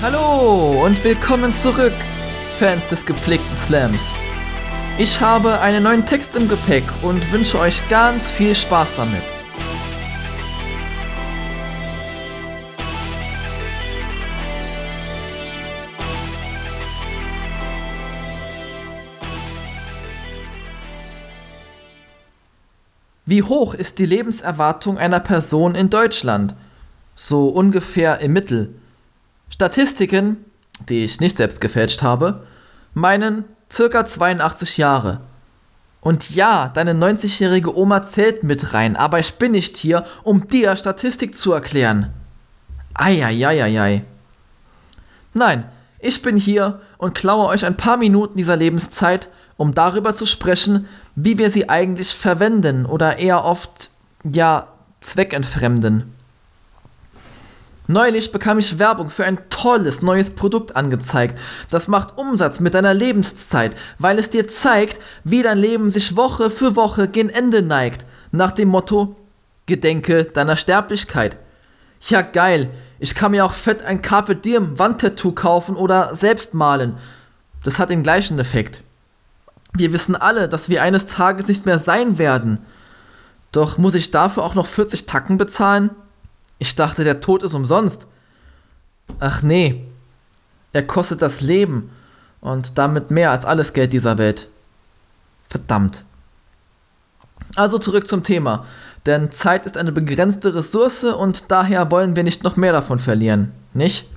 Hallo und willkommen zurück, Fans des gepflegten Slams. Ich habe einen neuen Text im Gepäck und wünsche euch ganz viel Spaß damit. Wie hoch ist die Lebenserwartung einer Person in Deutschland? So ungefähr im Mittel. Statistiken, die ich nicht selbst gefälscht habe, meinen circa 82 Jahre. Und ja, deine 90-jährige Oma zählt mit rein, aber ich bin nicht hier, um dir Statistik zu erklären. Eieieiei. Nein, ich bin hier und klaue euch ein paar Minuten dieser Lebenszeit, um darüber zu sprechen, wie wir sie eigentlich verwenden oder eher oft, ja, zweckentfremden. Neulich bekam ich Werbung für ein tolles neues Produkt angezeigt. Das macht Umsatz mit deiner Lebenszeit, weil es dir zeigt, wie dein Leben sich Woche für Woche gen Ende neigt. Nach dem Motto, Gedenke deiner Sterblichkeit. Ja geil, ich kann mir auch fett ein Carpe Diem Wandtattoo kaufen oder selbst malen. Das hat den gleichen Effekt. Wir wissen alle, dass wir eines Tages nicht mehr sein werden. Doch muss ich dafür auch noch 40 Tacken bezahlen? Ich dachte, der Tod ist umsonst. Ach nee, er kostet das Leben und damit mehr als alles Geld dieser Welt. Verdammt. Also zurück zum Thema, denn Zeit ist eine begrenzte Ressource und daher wollen wir nicht noch mehr davon verlieren, nicht?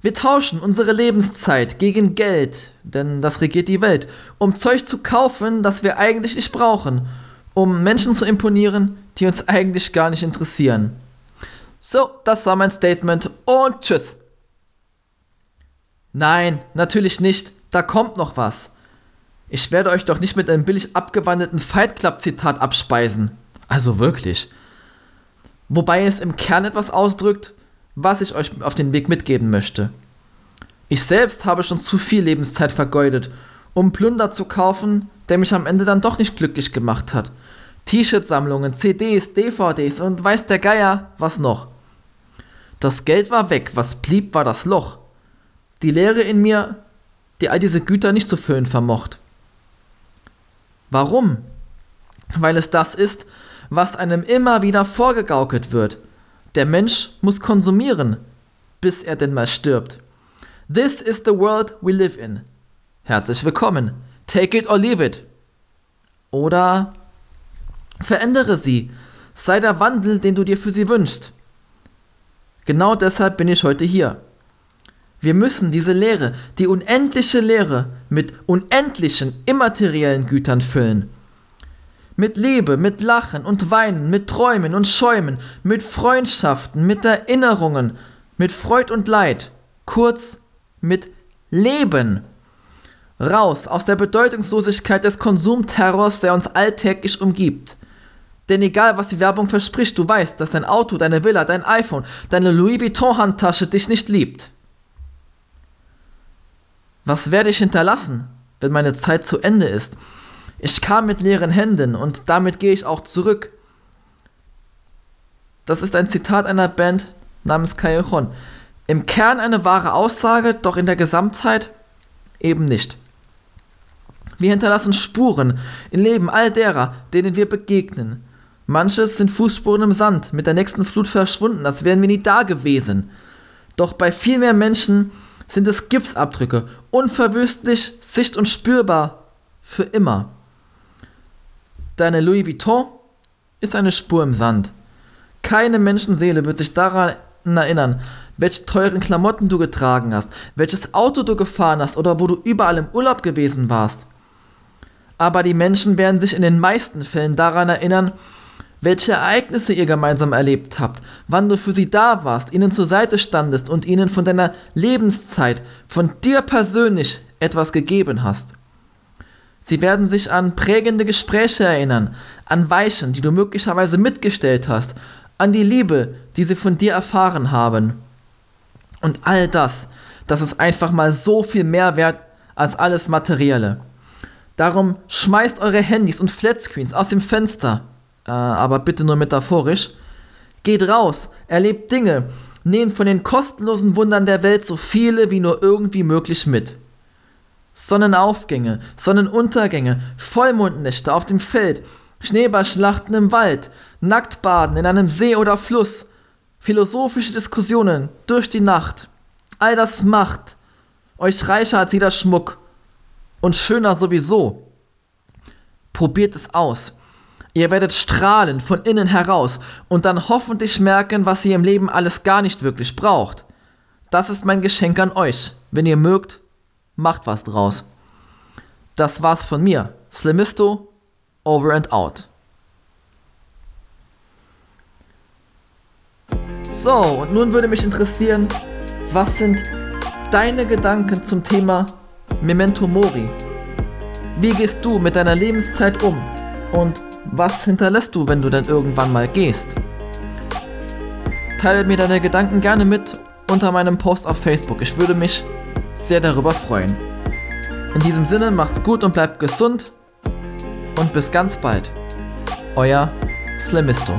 Wir tauschen unsere Lebenszeit gegen Geld, denn das regiert die Welt, um Zeug zu kaufen, das wir eigentlich nicht brauchen, um Menschen zu imponieren, die uns eigentlich gar nicht interessieren. So, das war mein Statement und tschüss. Nein, natürlich nicht, da kommt noch was. Ich werde euch doch nicht mit einem billig abgewandelten Fight Club Zitat abspeisen. Also wirklich. Wobei es im Kern etwas ausdrückt, was ich euch auf den Weg mitgeben möchte. Ich selbst habe schon zu viel Lebenszeit vergeudet, um Plunder zu kaufen, der mich am Ende dann doch nicht glücklich gemacht hat. T-Shirt-Sammlungen, CDs, DVDs und weiß der Geier was noch. Das Geld war weg, was blieb, war das Loch. Die Leere in mir, die all diese Güter nicht zu füllen vermocht. Warum? Weil es das ist, was einem immer wieder vorgegaukelt wird. Der Mensch muss konsumieren, bis er denn mal stirbt. This is the world we live in. Herzlich willkommen. Take it or leave it. Oder verändere sie. Sei der Wandel, den du dir für sie wünschst. Genau deshalb bin ich heute hier. Wir müssen diese Lehre, die unendliche Lehre, mit unendlichen immateriellen Gütern füllen. Mit Liebe, mit Lachen und Weinen, mit Träumen und Schäumen, mit Freundschaften, mit Erinnerungen, mit Freud und Leid. Kurz, mit Leben. Raus aus der Bedeutungslosigkeit des Konsumterrors, der uns alltäglich umgibt. Denn egal, was die Werbung verspricht, du weißt, dass dein Auto, deine Villa, dein iPhone, deine Louis Vuitton-Handtasche dich nicht liebt. Was werde ich hinterlassen, wenn meine Zeit zu Ende ist? Ich kam mit leeren Händen und damit gehe ich auch zurück. Das ist ein Zitat einer Band namens Callejon. Im Kern eine wahre Aussage, doch in der Gesamtheit eben nicht. Wir hinterlassen Spuren im Leben all derer, denen wir begegnen. Manches sind Fußspuren im Sand, mit der nächsten Flut verschwunden, als wären wir nie da gewesen. Doch bei viel mehr Menschen sind es Gipsabdrücke, unverwüstlich, sicht- und spürbar, für immer. Deine Louis Vuitton ist eine Spur im Sand. Keine Menschenseele wird sich daran erinnern, welche teuren Klamotten du getragen hast, welches Auto du gefahren hast oder wo du überall im Urlaub gewesen warst. Aber die Menschen werden sich in den meisten Fällen daran erinnern, welche Ereignisse ihr gemeinsam erlebt habt, wann du für sie da warst, ihnen zur Seite standest und ihnen von deiner Lebenszeit, von dir persönlich etwas gegeben hast. Sie werden sich an prägende Gespräche erinnern, an Weichen, die du möglicherweise mitgestellt hast, an die Liebe, die sie von dir erfahren haben. Und all das, das ist einfach mal so viel mehr wert als alles Materielle. Darum schmeißt eure Handys und Flatscreens aus dem Fenster, äh, aber bitte nur metaphorisch. Geht raus, erlebt Dinge, Nehmt von den kostenlosen Wundern der Welt so viele wie nur irgendwie möglich mit. Sonnenaufgänge, Sonnenuntergänge, Vollmondnächte auf dem Feld, Schneeballschlachten im Wald, Nacktbaden in einem See oder Fluss, philosophische Diskussionen durch die Nacht. All das macht euch reicher als jeder Schmuck und schöner sowieso. Probiert es aus. Ihr werdet strahlen von innen heraus und dann hoffentlich merken, was ihr im Leben alles gar nicht wirklich braucht. Das ist mein Geschenk an euch. Wenn ihr mögt, macht was draus. Das war's von mir. Slimisto, over and out. So, und nun würde mich interessieren, was sind deine Gedanken zum Thema Memento Mori? Wie gehst du mit deiner Lebenszeit um? Und was hinterlässt du, wenn du denn irgendwann mal gehst? Teile mir deine Gedanken gerne mit unter meinem Post auf Facebook. Ich würde mich sehr darüber freuen. In diesem Sinne macht's gut und bleibt gesund und bis ganz bald. Euer Slimisto.